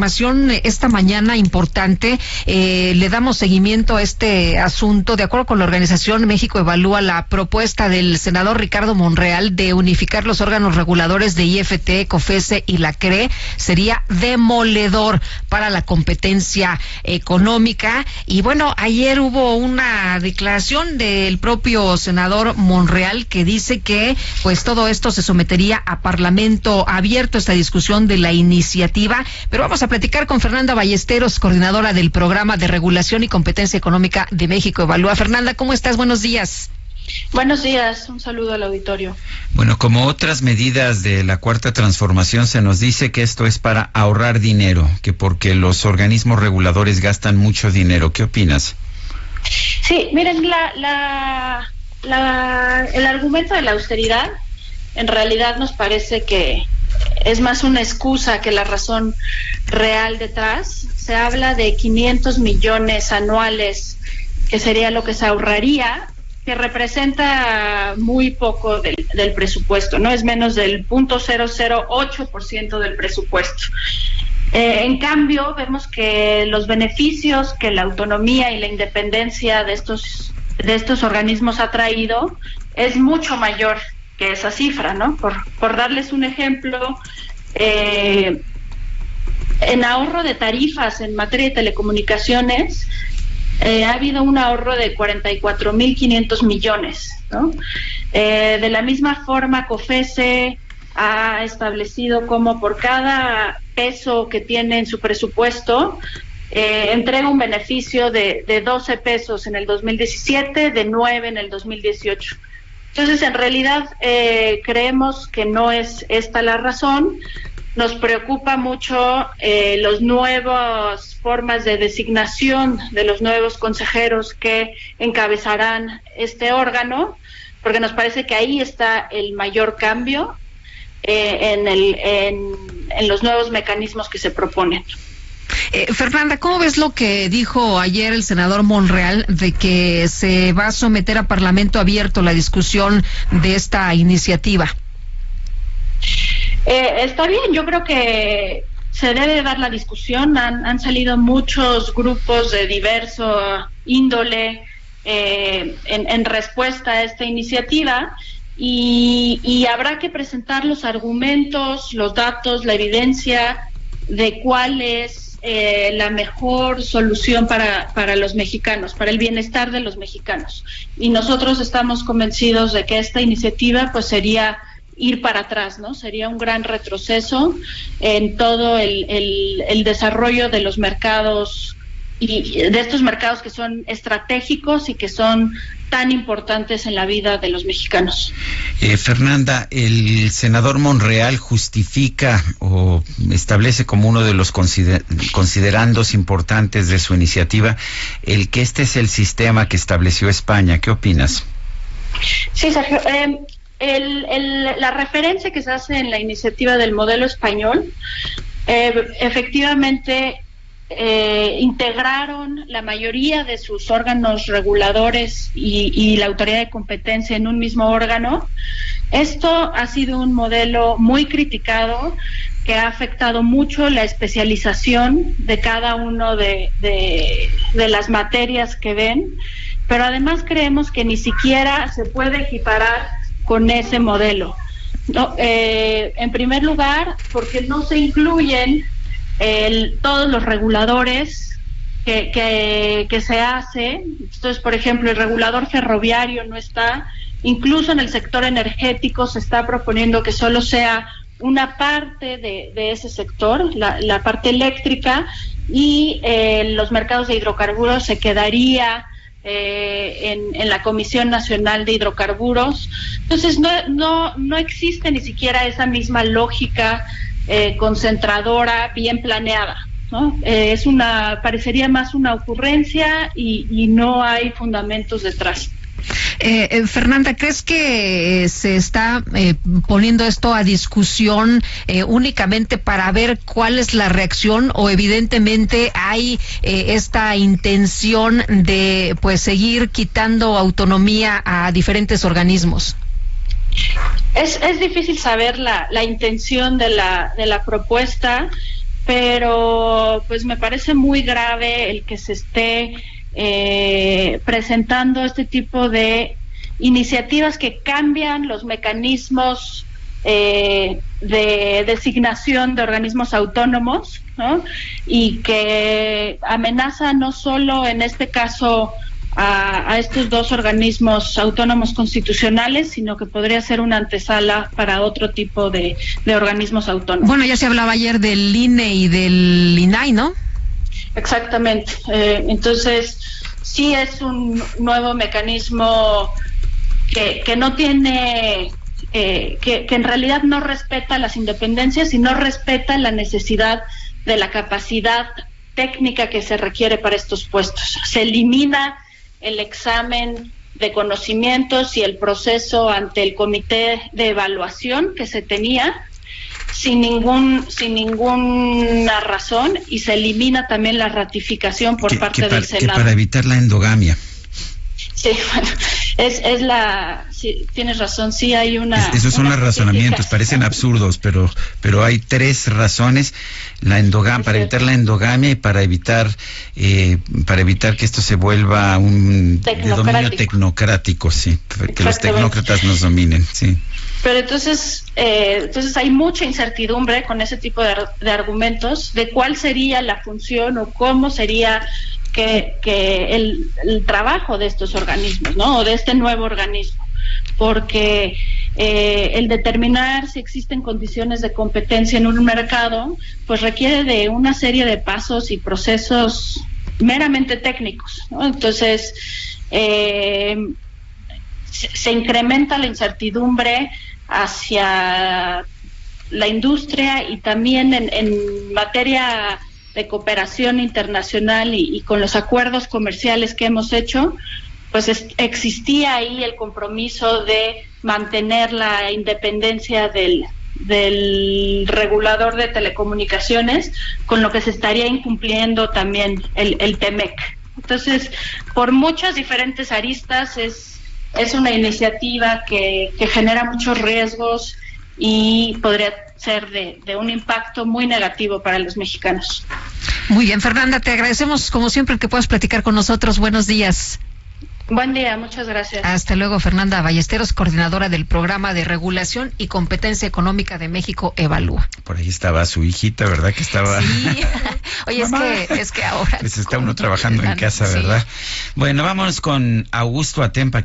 información esta mañana importante. Eh, le damos seguimiento a este asunto. De acuerdo con la organización, México evalúa la propuesta del senador Ricardo Monreal de unificar los órganos reguladores de IFT, COFESE y la CRE. Sería demoledor para la competencia económica. Y bueno, ayer hubo una declaración del propio senador Monreal que dice que pues todo esto se sometería a parlamento abierto esta discusión de la iniciativa, pero vamos a platicar con Fernanda Ballesteros, coordinadora del programa de regulación y competencia económica de México Evalúa. Fernanda, ¿cómo estás? Buenos días. Buenos días, un saludo al auditorio. Bueno, como otras medidas de la cuarta transformación, se nos dice que esto es para ahorrar dinero, que porque los organismos reguladores gastan mucho dinero. ¿Qué opinas? Sí, miren, la, la, la, el argumento de la austeridad en realidad nos parece que es más una excusa que la razón real detrás. Se habla de 500 millones anuales, que sería lo que se ahorraría, que representa muy poco del, presupuesto, no es menos del 0.008% del presupuesto. Eh, en cambio, vemos que los beneficios que la autonomía y la independencia de estos, de estos organismos ha traído es mucho mayor que esa cifra, ¿no? Por, darles un ejemplo, eh, en ahorro de tarifas en materia de telecomunicaciones, eh, ha habido un ahorro de 44.500 millones, ¿no? Eh, de la misma forma, COFESE ha establecido como por cada peso que tiene en su presupuesto, eh, entrega un beneficio de, de 12 pesos en el 2017, de 9 en el 2018. Entonces, en realidad, eh, creemos que no es esta la razón. Nos preocupa mucho eh, las nuevas formas de designación de los nuevos consejeros que encabezarán este órgano, porque nos parece que ahí está el mayor cambio eh, en, el, en, en los nuevos mecanismos que se proponen. Eh, Fernanda, ¿cómo ves lo que dijo ayer el senador Monreal de que se va a someter a Parlamento abierto la discusión de esta iniciativa? Eh, está bien, yo creo que se debe dar la discusión. Han, salido muchos grupos de diverso índole eh, en, respuesta a esta iniciativa y, y habrá que presentar los argumentos, los datos, la evidencia de cuál es eh, la mejor solución para, para los mexicanos, para el bienestar de los mexicanos. Y nosotros estamos convencidos de que esta iniciativa pues sería ir para atrás, ¿no? Sería un gran retroceso en todo el, el, el desarrollo de los mercados y de estos mercados que son estratégicos y que son tan importantes en la vida de los mexicanos. Eh, Fernanda, el senador Monreal justifica o establece como uno de los consider considerandos importantes de su iniciativa el que este es el sistema que estableció España. ¿Qué opinas? Sí, Sergio. Eh, el, el, la referencia que se hace en la iniciativa del modelo español, eh, efectivamente eh, integraron la mayoría de sus órganos reguladores y, y, la autoridad de competencia en un mismo órgano. Esto ha sido un modelo muy criticado que ha afectado mucho la especialización de cada uno de, de, las materias que ven, pero además creemos que ni siquiera se puede equiparar con ese modelo. Eh, en primer lugar, porque no se incluyen el, todos los reguladores que, se hace. Entonces, por ejemplo, el regulador ferroviario no está, incluso en el sector energético se está proponiendo que solo sea una parte de, ese sector, la, la, parte eléctrica, y eh, los mercados de hidrocarburos se quedaría eh, en, en, la Comisión Nacional de Hidrocarburos. Entonces, no, no, no existe ni siquiera esa misma lógica eh, concentradora, bien planeada. ¿no? Eh, es una, parecería más una ocurrencia y, no hay fundamentos detrás. Eh, eh, Fernanda, ¿crees que eh, se está poniendo esto a discusión únicamente para ver cuál es la reacción o evidentemente hay esta intención de pues seguir quitando autonomía a diferentes organismos? Es, difícil saber la, la intención de la, de la propuesta pero pues me parece muy grave el que se esté eh, presentando este tipo de iniciativas que cambian los mecanismos eh, de designación de organismos autónomos y que amenaza no solo en este caso a, estos dos organismos autónomos constitucionales, sino que podría ser una antesala para otro tipo de, organismos autónomos. Bueno, ya se hablaba ayer del INE y del INAI, ¿no? Exactamente. Eh, entonces, sí es un nuevo mecanismo que, que no tiene eh, que, que, en realidad no respeta las independencias y no respeta la necesidad de la capacidad técnica que se requiere para estos puestos. Se elimina el examen de conocimientos y el proceso ante el comité de evaluación que se tenía sin ningún sin ninguna razón y se elimina también la ratificación por parte del Senado. para evitar la endogamia. Sí, bueno, es, es la, tienes razón, sí hay una... esos son los razonamientos, parecen absurdos, pero, pero hay tres razones, la endogam, para evitar la endogamia y para evitar, eh, para evitar que esto se vuelva un dominio tecnocrático, sí, que los tecnócratas nos dominen, sí. Pero entonces, eh, entonces hay mucha incertidumbre con ese tipo de, de argumentos de cuál sería la función o cómo sería que, que el, trabajo de estos organismos, ¿no? O de este nuevo organismo, porque eh, el determinar si existen condiciones de competencia en un mercado, pues requiere de una serie de pasos y procesos meramente técnicos. Entonces, eh, se, incrementa la incertidumbre hacia la industria y también en materia de cooperación internacional y, con los acuerdos comerciales que hemos hecho, pues existía ahí el compromiso de mantener la independencia del, regulador de telecomunicaciones, con lo que se estaría incumpliendo también el, el TEMEC. Entonces, por muchas diferentes aristas, es, es una iniciativa que genera muchos riesgos y podría ser de, un impacto muy negativo para los mexicanos. Muy bien, Fernanda, te agradecemos como siempre que puedas platicar con nosotros. Buenos días. Buen día, muchas gracias. Hasta luego, Fernanda Ballesteros, coordinadora del Programa de Regulación y Competencia Económica de México, Evalúa. Por ahí estaba su hijita, ¿verdad? Que estaba. Sí. Oye, es que, es que ahora. Pues está uno trabajando en casa, ¿verdad? Bueno, vamos con Augusto Atempa.